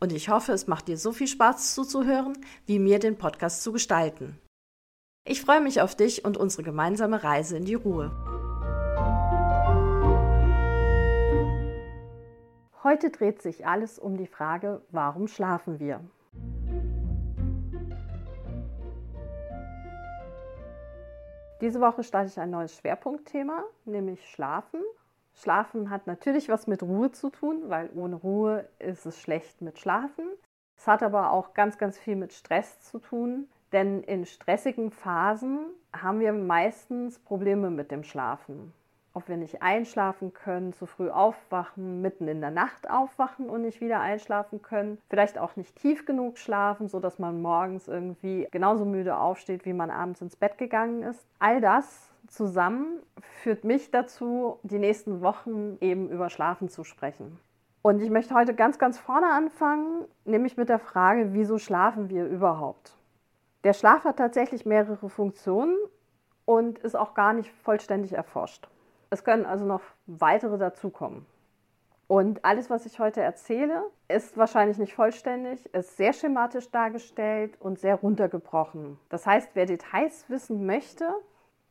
Und ich hoffe, es macht dir so viel Spaß zuzuhören, wie mir den Podcast zu gestalten. Ich freue mich auf dich und unsere gemeinsame Reise in die Ruhe. Heute dreht sich alles um die Frage, warum schlafen wir? Diese Woche starte ich ein neues Schwerpunktthema, nämlich Schlafen. Schlafen hat natürlich was mit Ruhe zu tun, weil ohne Ruhe ist es schlecht mit Schlafen. Es hat aber auch ganz, ganz viel mit Stress zu tun, denn in stressigen Phasen haben wir meistens Probleme mit dem Schlafen ob wir nicht einschlafen können, zu früh aufwachen, mitten in der Nacht aufwachen und nicht wieder einschlafen können, vielleicht auch nicht tief genug schlafen, sodass man morgens irgendwie genauso müde aufsteht, wie man abends ins Bett gegangen ist. All das zusammen führt mich dazu, die nächsten Wochen eben über Schlafen zu sprechen. Und ich möchte heute ganz, ganz vorne anfangen, nämlich mit der Frage, wieso schlafen wir überhaupt? Der Schlaf hat tatsächlich mehrere Funktionen und ist auch gar nicht vollständig erforscht. Es können also noch weitere dazukommen. Und alles, was ich heute erzähle, ist wahrscheinlich nicht vollständig, ist sehr schematisch dargestellt und sehr runtergebrochen. Das heißt, wer Details wissen möchte,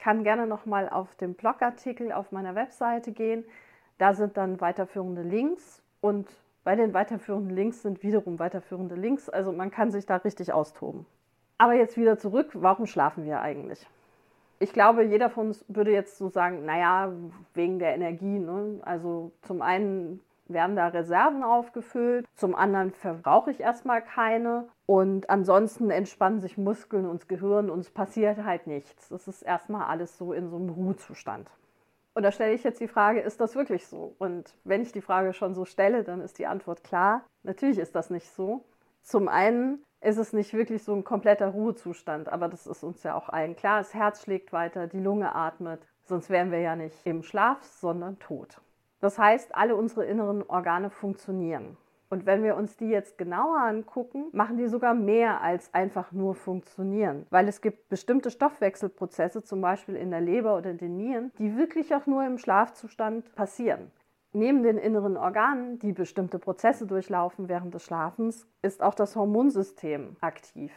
kann gerne nochmal auf den Blogartikel auf meiner Webseite gehen. Da sind dann weiterführende Links und bei den weiterführenden Links sind wiederum weiterführende Links. Also man kann sich da richtig austoben. Aber jetzt wieder zurück, warum schlafen wir eigentlich? ich glaube, jeder von uns würde jetzt so sagen, naja, wegen der Energie. Ne? Also zum einen werden da Reserven aufgefüllt, zum anderen verbrauche ich erstmal keine und ansonsten entspannen sich Muskeln und Gehirn und es passiert halt nichts. Das ist erstmal alles so in so einem Ruhezustand. Und da stelle ich jetzt die Frage, ist das wirklich so? Und wenn ich die Frage schon so stelle, dann ist die Antwort klar. Natürlich ist das nicht so. Zum einen ist es nicht wirklich so ein kompletter Ruhezustand, aber das ist uns ja auch allen klar. Das Herz schlägt weiter, die Lunge atmet, sonst wären wir ja nicht im Schlaf, sondern tot. Das heißt, alle unsere inneren Organe funktionieren. Und wenn wir uns die jetzt genauer angucken, machen die sogar mehr als einfach nur funktionieren. Weil es gibt bestimmte Stoffwechselprozesse, zum Beispiel in der Leber oder in den Nieren, die wirklich auch nur im Schlafzustand passieren. Neben den inneren Organen, die bestimmte Prozesse durchlaufen während des Schlafens, ist auch das Hormonsystem aktiv.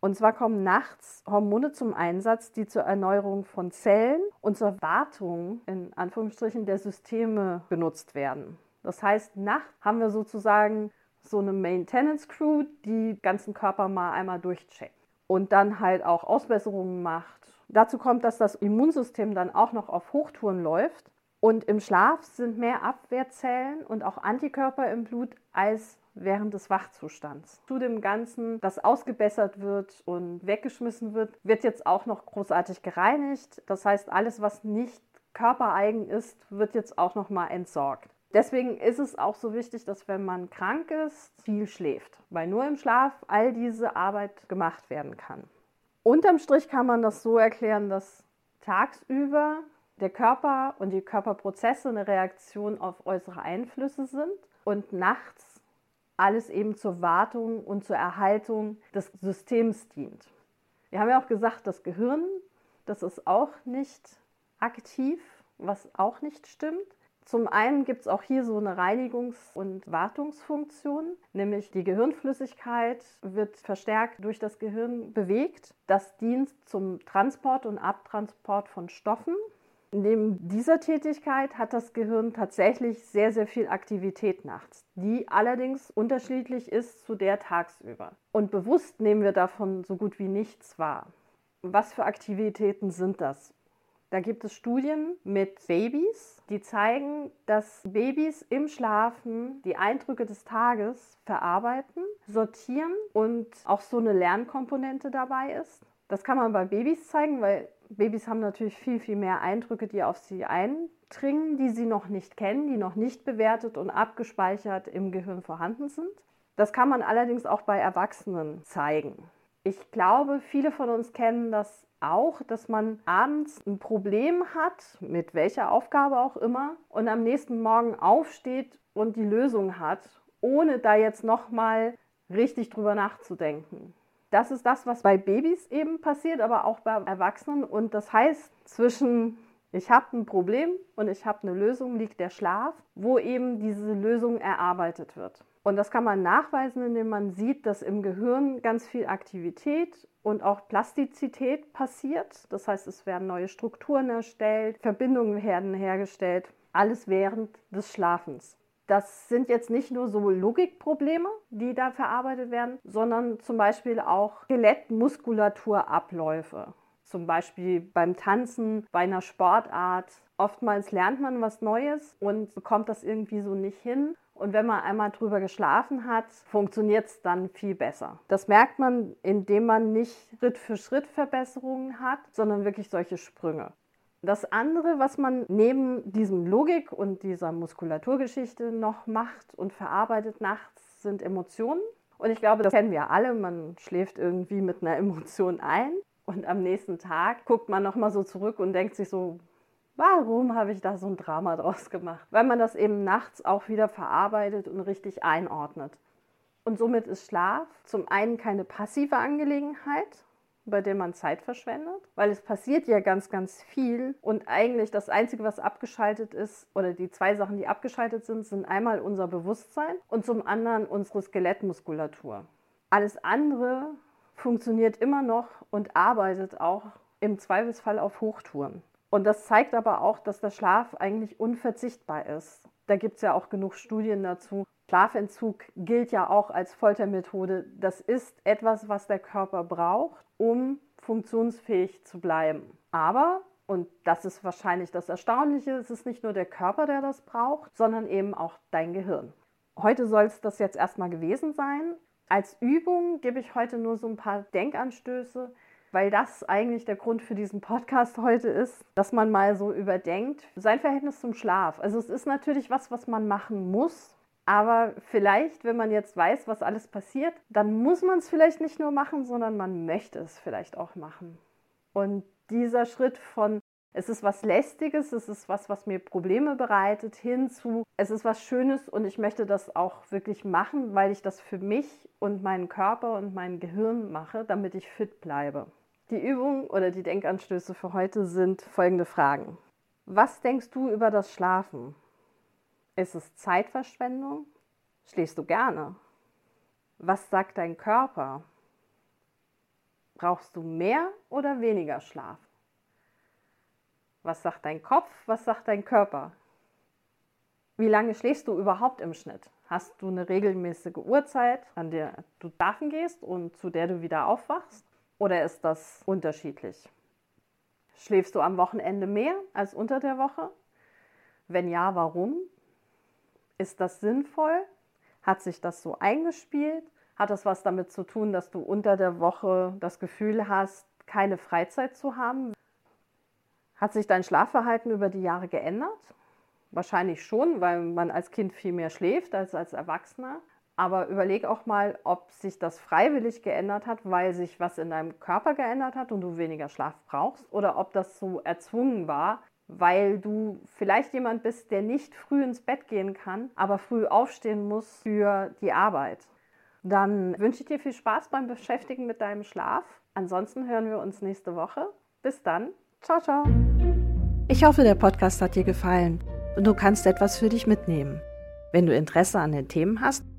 Und zwar kommen nachts Hormone zum Einsatz, die zur Erneuerung von Zellen und zur Wartung in Anführungsstrichen der Systeme genutzt werden. Das heißt, nachts haben wir sozusagen so eine Maintenance Crew, die ganzen Körper mal einmal durchcheckt und dann halt auch Ausbesserungen macht. Dazu kommt, dass das Immunsystem dann auch noch auf Hochtouren läuft und im Schlaf sind mehr Abwehrzellen und auch Antikörper im Blut als während des Wachzustands. Zu dem Ganzen, das ausgebessert wird und weggeschmissen wird, wird jetzt auch noch großartig gereinigt. Das heißt, alles, was nicht körpereigen ist, wird jetzt auch noch mal entsorgt. Deswegen ist es auch so wichtig, dass wenn man krank ist, viel schläft, weil nur im Schlaf all diese Arbeit gemacht werden kann. Unterm Strich kann man das so erklären, dass tagsüber der Körper und die Körperprozesse eine Reaktion auf äußere Einflüsse sind und nachts alles eben zur Wartung und zur Erhaltung des Systems dient. Wir haben ja auch gesagt, das Gehirn, das ist auch nicht aktiv, was auch nicht stimmt. Zum einen gibt es auch hier so eine Reinigungs- und Wartungsfunktion, nämlich die Gehirnflüssigkeit wird verstärkt durch das Gehirn bewegt. Das dient zum Transport und Abtransport von Stoffen Neben dieser Tätigkeit hat das Gehirn tatsächlich sehr, sehr viel Aktivität nachts, die allerdings unterschiedlich ist zu der tagsüber. Und bewusst nehmen wir davon so gut wie nichts wahr. Was für Aktivitäten sind das? Da gibt es Studien mit Babys, die zeigen, dass Babys im Schlafen die Eindrücke des Tages verarbeiten, sortieren und auch so eine Lernkomponente dabei ist. Das kann man bei Babys zeigen, weil Babys haben natürlich viel, viel mehr Eindrücke, die auf sie eindringen, die sie noch nicht kennen, die noch nicht bewertet und abgespeichert im Gehirn vorhanden sind. Das kann man allerdings auch bei Erwachsenen zeigen. Ich glaube, viele von uns kennen das auch, dass man abends ein Problem hat, mit welcher Aufgabe auch immer, und am nächsten Morgen aufsteht und die Lösung hat, ohne da jetzt nochmal richtig drüber nachzudenken. Das ist das, was bei Babys eben passiert, aber auch bei Erwachsenen. Und das heißt, zwischen ich habe ein Problem und ich habe eine Lösung liegt der Schlaf, wo eben diese Lösung erarbeitet wird. Und das kann man nachweisen, indem man sieht, dass im Gehirn ganz viel Aktivität und auch Plastizität passiert. Das heißt, es werden neue Strukturen erstellt, Verbindungen werden hergestellt, alles während des Schlafens. Das sind jetzt nicht nur so Logikprobleme, die da verarbeitet werden, sondern zum Beispiel auch Skelettmuskulaturabläufe. Zum Beispiel beim Tanzen, bei einer Sportart. Oftmals lernt man was Neues und bekommt das irgendwie so nicht hin. Und wenn man einmal drüber geschlafen hat, funktioniert es dann viel besser. Das merkt man, indem man nicht Schritt für Schritt Verbesserungen hat, sondern wirklich solche Sprünge. Das andere, was man neben diesem Logik und dieser Muskulaturgeschichte noch macht und verarbeitet nachts, sind Emotionen. Und ich glaube, das kennen wir alle. Man schläft irgendwie mit einer Emotion ein. Und am nächsten Tag guckt man nochmal so zurück und denkt sich so, warum habe ich da so ein Drama draus gemacht? Weil man das eben nachts auch wieder verarbeitet und richtig einordnet. Und somit ist Schlaf zum einen keine passive Angelegenheit, bei der man Zeit verschwendet, weil es passiert ja ganz, ganz viel und eigentlich das Einzige, was abgeschaltet ist, oder die zwei Sachen, die abgeschaltet sind, sind einmal unser Bewusstsein und zum anderen unsere Skelettmuskulatur. Alles andere funktioniert immer noch und arbeitet auch im Zweifelsfall auf Hochtouren. Und das zeigt aber auch, dass der Schlaf eigentlich unverzichtbar ist. Da gibt es ja auch genug Studien dazu. Schlafentzug gilt ja auch als Foltermethode. Das ist etwas, was der Körper braucht, um funktionsfähig zu bleiben. Aber, und das ist wahrscheinlich das Erstaunliche, es ist nicht nur der Körper, der das braucht, sondern eben auch dein Gehirn. Heute soll es das jetzt erstmal gewesen sein. Als Übung gebe ich heute nur so ein paar Denkanstöße, weil das eigentlich der Grund für diesen Podcast heute ist, dass man mal so überdenkt, sein Verhältnis zum Schlaf. Also es ist natürlich was, was man machen muss, aber vielleicht, wenn man jetzt weiß, was alles passiert, dann muss man es vielleicht nicht nur machen, sondern man möchte es vielleicht auch machen. Und dieser Schritt von es ist was Lästiges, es ist was, was mir Probleme bereitet, hinzu, es ist was Schönes und ich möchte das auch wirklich machen, weil ich das für mich und meinen Körper und mein Gehirn mache, damit ich fit bleibe. Die Übung oder die Denkanstöße für heute sind folgende Fragen. Was denkst du über das Schlafen? Ist es Zeitverschwendung? Schläfst du gerne? Was sagt dein Körper? Brauchst du mehr oder weniger Schlaf? Was sagt dein Kopf? Was sagt dein Körper? Wie lange schläfst du überhaupt im Schnitt? Hast du eine regelmäßige Uhrzeit, an der du schlafen gehst und zu der du wieder aufwachst? Oder ist das unterschiedlich? Schläfst du am Wochenende mehr als unter der Woche? Wenn ja, warum? Ist das sinnvoll? Hat sich das so eingespielt? Hat das was damit zu tun, dass du unter der Woche das Gefühl hast, keine Freizeit zu haben? Hat sich dein Schlafverhalten über die Jahre geändert? Wahrscheinlich schon, weil man als Kind viel mehr schläft als als Erwachsener. Aber überleg auch mal, ob sich das freiwillig geändert hat, weil sich was in deinem Körper geändert hat und du weniger Schlaf brauchst, oder ob das so erzwungen war, weil du vielleicht jemand bist, der nicht früh ins Bett gehen kann, aber früh aufstehen muss für die Arbeit. Dann wünsche ich dir viel Spaß beim Beschäftigen mit deinem Schlaf. Ansonsten hören wir uns nächste Woche. Bis dann. Ciao, ciao. Ich hoffe, der Podcast hat dir gefallen und du kannst etwas für dich mitnehmen. Wenn du Interesse an den Themen hast,